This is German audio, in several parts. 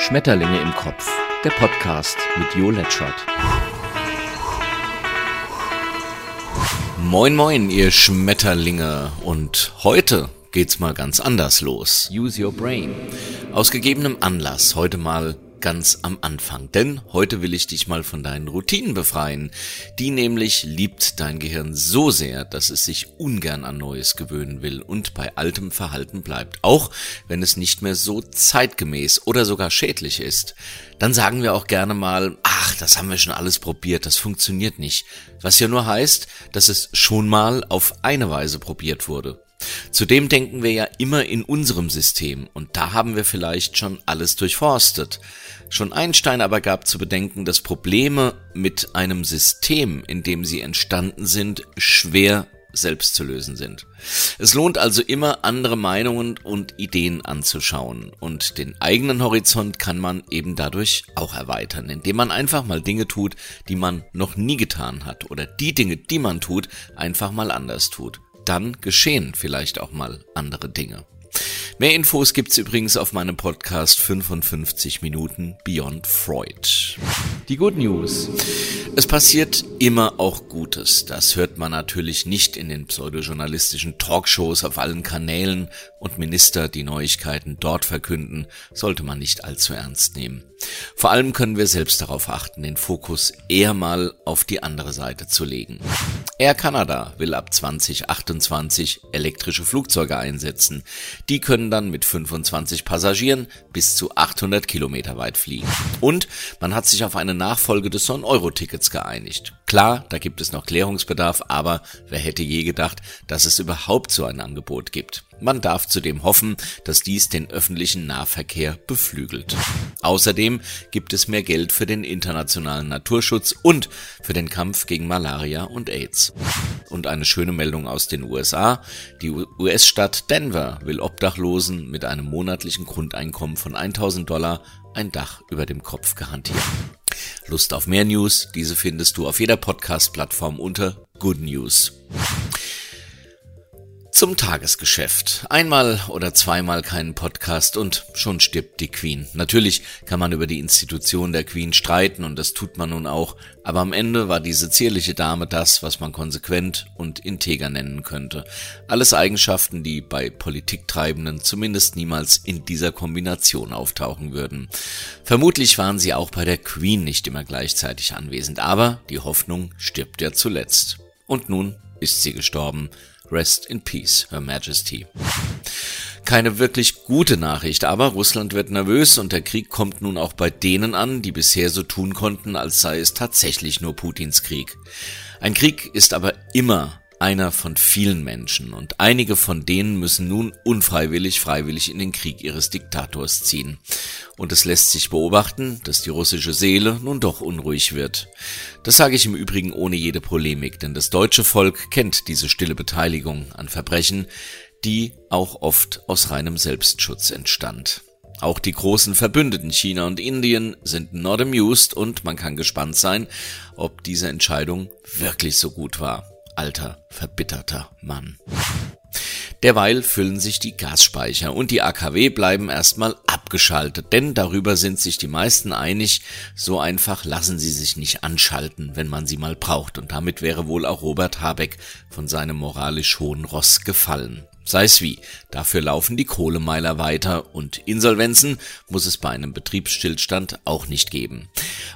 Schmetterlinge im Kopf, der Podcast mit Jo Letschert. Moin moin, ihr Schmetterlinge. Und heute geht's mal ganz anders los. Use your brain. Aus gegebenem Anlass heute mal ganz am Anfang. Denn heute will ich dich mal von deinen Routinen befreien. Die nämlich liebt dein Gehirn so sehr, dass es sich ungern an Neues gewöhnen will und bei altem Verhalten bleibt. Auch wenn es nicht mehr so zeitgemäß oder sogar schädlich ist. Dann sagen wir auch gerne mal, ach, das haben wir schon alles probiert, das funktioniert nicht. Was ja nur heißt, dass es schon mal auf eine Weise probiert wurde. Zudem denken wir ja immer in unserem System und da haben wir vielleicht schon alles durchforstet. Schon Einstein aber gab zu bedenken, dass Probleme mit einem System, in dem sie entstanden sind, schwer selbst zu lösen sind. Es lohnt also immer, andere Meinungen und Ideen anzuschauen. Und den eigenen Horizont kann man eben dadurch auch erweitern, indem man einfach mal Dinge tut, die man noch nie getan hat oder die Dinge, die man tut, einfach mal anders tut dann geschehen vielleicht auch mal andere Dinge. Mehr Infos gibt's übrigens auf meinem Podcast 55 Minuten Beyond Freud. Die Good News. Es passiert immer auch Gutes. Das hört man natürlich nicht in den pseudojournalistischen Talkshows auf allen Kanälen und Minister, die Neuigkeiten dort verkünden, sollte man nicht allzu ernst nehmen. Vor allem können wir selbst darauf achten, den Fokus eher mal auf die andere Seite zu legen. Air Canada will ab 2028 elektrische Flugzeuge einsetzen. Die können dann mit 25 Passagieren bis zu 800 Kilometer weit fliegen. Und man hat sich auf eine Nachfolge des 9-Euro-Tickets geeinigt. Klar, da gibt es noch Klärungsbedarf, aber wer hätte je gedacht, dass es überhaupt so ein Angebot gibt. Man darf zudem hoffen, dass dies den öffentlichen Nahverkehr beflügelt. Außerdem gibt es mehr Geld für den internationalen Naturschutz und für den Kampf gegen Malaria und AIDS. Und eine schöne Meldung aus den USA. Die US-Stadt Denver will Obdachlosen mit einem monatlichen Grundeinkommen von 1000 Dollar ein Dach über dem Kopf garantieren. Lust auf mehr News? Diese findest du auf jeder Podcast-Plattform unter Good News. Zum Tagesgeschäft. Einmal oder zweimal keinen Podcast und schon stirbt die Queen. Natürlich kann man über die Institution der Queen streiten und das tut man nun auch, aber am Ende war diese zierliche Dame das, was man konsequent und integer nennen könnte. Alles Eigenschaften, die bei Politiktreibenden zumindest niemals in dieser Kombination auftauchen würden. Vermutlich waren sie auch bei der Queen nicht immer gleichzeitig anwesend, aber die Hoffnung stirbt ja zuletzt. Und nun ist sie gestorben. Rest in Peace, Her Majesty. Keine wirklich gute Nachricht, aber Russland wird nervös und der Krieg kommt nun auch bei denen an, die bisher so tun konnten, als sei es tatsächlich nur Putins Krieg. Ein Krieg ist aber immer einer von vielen Menschen und einige von denen müssen nun unfreiwillig freiwillig in den Krieg ihres Diktators ziehen. Und es lässt sich beobachten, dass die russische Seele nun doch unruhig wird. Das sage ich im Übrigen ohne jede Polemik, denn das deutsche Volk kennt diese stille Beteiligung an Verbrechen, die auch oft aus reinem Selbstschutz entstand. Auch die großen Verbündeten China und Indien sind not amused und man kann gespannt sein, ob diese Entscheidung wirklich so gut war alter, verbitterter Mann. Derweil füllen sich die Gasspeicher und die AKW bleiben erstmal abgeschaltet, denn darüber sind sich die meisten einig, so einfach lassen sie sich nicht anschalten, wenn man sie mal braucht, und damit wäre wohl auch Robert Habeck von seinem moralisch hohen Ross gefallen. Sei es wie, dafür laufen die Kohlemeiler weiter und Insolvenzen muss es bei einem Betriebsstillstand auch nicht geben.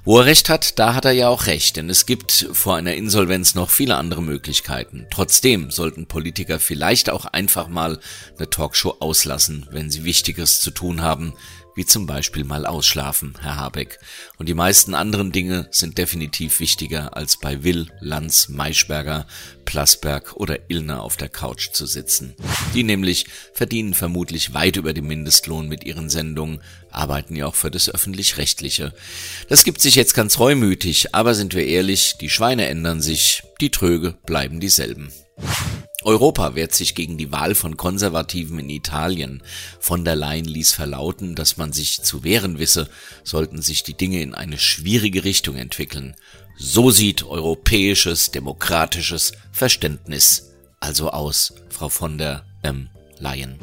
Wo er recht hat, da hat er ja auch recht, denn es gibt vor einer Insolvenz noch viele andere Möglichkeiten. Trotzdem sollten Politiker vielleicht auch einfach mal eine Talkshow auslassen, wenn sie Wichtiges zu tun haben, wie zum Beispiel mal ausschlafen, Herr Habeck. Und die meisten anderen Dinge sind definitiv wichtiger, als bei Will, Lanz, Maischberger, Plasberg oder Illner auf der Couch zu sitzen. Die nämlich verdienen vermutlich weit über dem Mindestlohn mit ihren Sendungen, arbeiten ja auch für das Öffentlich-Rechtliche. Das gibt sich jetzt ganz reumütig, aber sind wir ehrlich, die Schweine ändern sich, die Tröge bleiben dieselben. Europa wehrt sich gegen die Wahl von Konservativen in Italien. Von der Leyen ließ verlauten, dass man sich zu wehren wisse, sollten sich die Dinge in eine schwierige Richtung entwickeln. So sieht europäisches, demokratisches Verständnis also aus, Frau von der ähm, Leyen.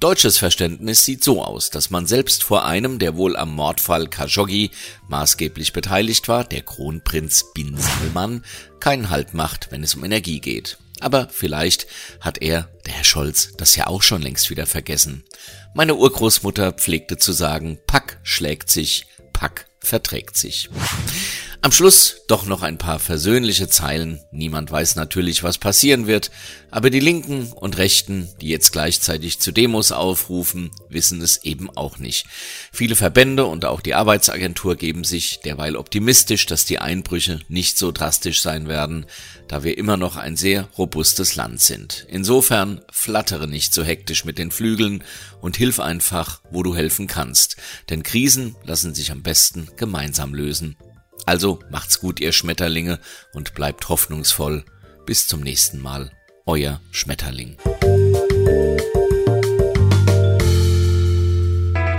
Deutsches Verständnis sieht so aus, dass man selbst vor einem, der wohl am Mordfall Khashoggi maßgeblich beteiligt war, der Kronprinz Bin Salman, keinen Halt macht, wenn es um Energie geht. Aber vielleicht hat er, der Herr Scholz, das ja auch schon längst wieder vergessen. Meine Urgroßmutter pflegte zu sagen, Pack schlägt sich, Pack verträgt sich. Am Schluss doch noch ein paar versöhnliche Zeilen. Niemand weiß natürlich, was passieren wird, aber die Linken und Rechten, die jetzt gleichzeitig zu Demos aufrufen, wissen es eben auch nicht. Viele Verbände und auch die Arbeitsagentur geben sich derweil optimistisch, dass die Einbrüche nicht so drastisch sein werden, da wir immer noch ein sehr robustes Land sind. Insofern flattere nicht so hektisch mit den Flügeln und hilf einfach, wo du helfen kannst, denn Krisen lassen sich am besten gemeinsam lösen also macht's gut, ihr Schmetterlinge, und bleibt hoffnungsvoll. Bis zum nächsten Mal. Euer Schmetterling.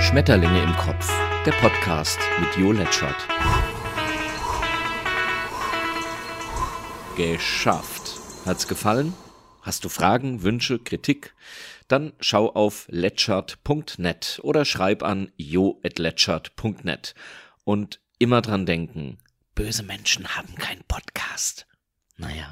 Schmetterlinge im Kopf. Der Podcast mit Jo Letschert. Geschafft. Hat's gefallen? Hast du Fragen, Wünsche, Kritik? Dann schau auf letschert.net oder schreib an jo.letschert.net. Und immer dran denken, böse Menschen haben keinen Podcast. Naja.